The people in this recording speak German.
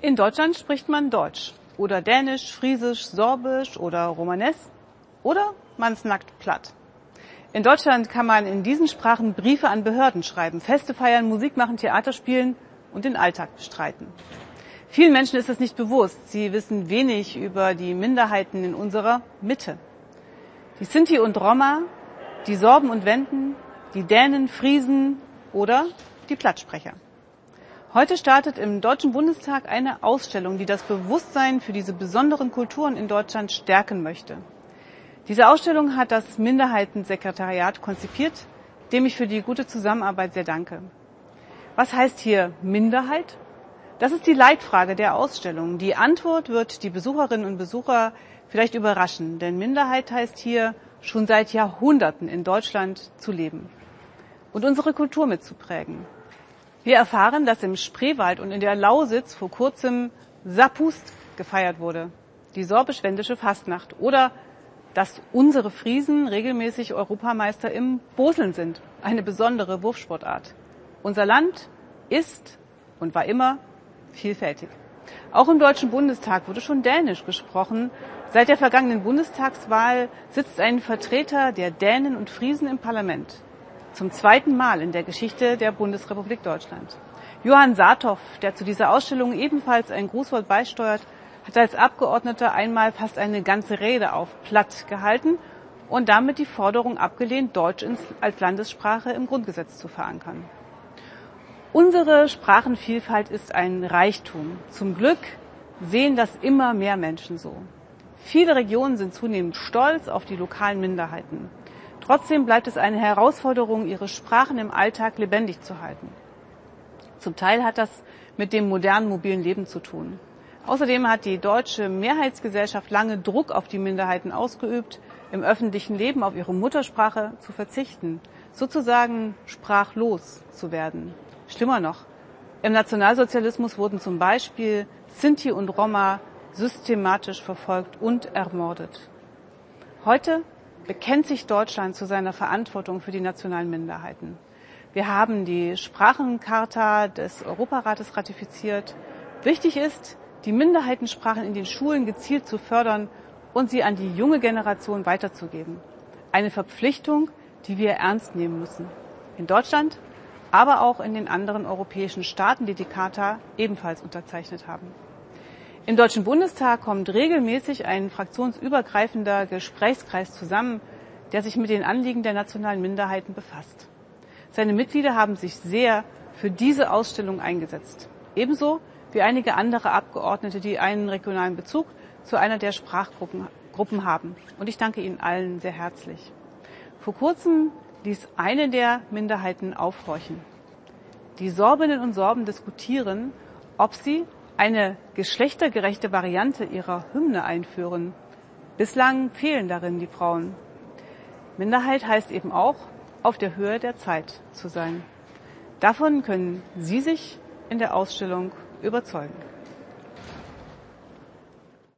In Deutschland spricht man Deutsch oder Dänisch, Friesisch, Sorbisch oder Romanes oder man snackt platt. In Deutschland kann man in diesen Sprachen Briefe an Behörden schreiben, Feste feiern, Musik machen, Theater spielen und den Alltag bestreiten. Vielen Menschen ist es nicht bewusst. Sie wissen wenig über die Minderheiten in unserer Mitte. Die Sinti und Roma, die Sorben und Wenden, die Dänen, Friesen oder die Plattsprecher. Heute startet im Deutschen Bundestag eine Ausstellung, die das Bewusstsein für diese besonderen Kulturen in Deutschland stärken möchte. Diese Ausstellung hat das Minderheitensekretariat konzipiert, dem ich für die gute Zusammenarbeit sehr danke. Was heißt hier Minderheit? Das ist die Leitfrage der Ausstellung. Die Antwort wird die Besucherinnen und Besucher vielleicht überraschen, denn Minderheit heißt hier schon seit Jahrhunderten in Deutschland zu leben und unsere Kultur mitzuprägen. Wir erfahren, dass im Spreewald und in der Lausitz vor kurzem Sapust gefeiert wurde, die sorbisch-wendische Fastnacht. Oder dass unsere Friesen regelmäßig Europameister im Boseln sind, eine besondere Wurfsportart. Unser Land ist und war immer vielfältig. Auch im Deutschen Bundestag wurde schon Dänisch gesprochen. Seit der vergangenen Bundestagswahl sitzt ein Vertreter der Dänen und Friesen im Parlament zum zweiten Mal in der Geschichte der Bundesrepublik Deutschland. Johann Saathoff, der zu dieser Ausstellung ebenfalls ein Grußwort beisteuert, hat als Abgeordneter einmal fast eine ganze Rede auf Platt gehalten und damit die Forderung abgelehnt, Deutsch als Landessprache im Grundgesetz zu verankern. Unsere Sprachenvielfalt ist ein Reichtum. Zum Glück sehen das immer mehr Menschen so. Viele Regionen sind zunehmend stolz auf die lokalen Minderheiten. Trotzdem bleibt es eine Herausforderung, ihre Sprachen im Alltag lebendig zu halten. Zum Teil hat das mit dem modernen mobilen Leben zu tun. Außerdem hat die deutsche Mehrheitsgesellschaft lange Druck auf die Minderheiten ausgeübt, im öffentlichen Leben auf ihre Muttersprache zu verzichten, sozusagen sprachlos zu werden. Schlimmer noch, im Nationalsozialismus wurden zum Beispiel Sinti und Roma systematisch verfolgt und ermordet. Heute bekennt sich Deutschland zu seiner Verantwortung für die nationalen Minderheiten. Wir haben die Sprachencharta des Europarates ratifiziert. Wichtig ist, die Minderheitensprachen in den Schulen gezielt zu fördern und sie an die junge Generation weiterzugeben. Eine Verpflichtung, die wir ernst nehmen müssen. In Deutschland, aber auch in den anderen europäischen Staaten, die die Charta ebenfalls unterzeichnet haben. Im Deutschen Bundestag kommt regelmäßig ein fraktionsübergreifender Gesprächskreis zusammen, der sich mit den Anliegen der nationalen Minderheiten befasst. Seine Mitglieder haben sich sehr für diese Ausstellung eingesetzt. Ebenso wie einige andere Abgeordnete, die einen regionalen Bezug zu einer der Sprachgruppen Gruppen haben. Und ich danke Ihnen allen sehr herzlich. Vor kurzem ließ eine der Minderheiten aufhorchen. Die Sorbinnen und Sorben diskutieren, ob sie eine geschlechtergerechte Variante ihrer Hymne einführen. Bislang fehlen darin die Frauen. Minderheit heißt eben auch, auf der Höhe der Zeit zu sein. Davon können Sie sich in der Ausstellung überzeugen.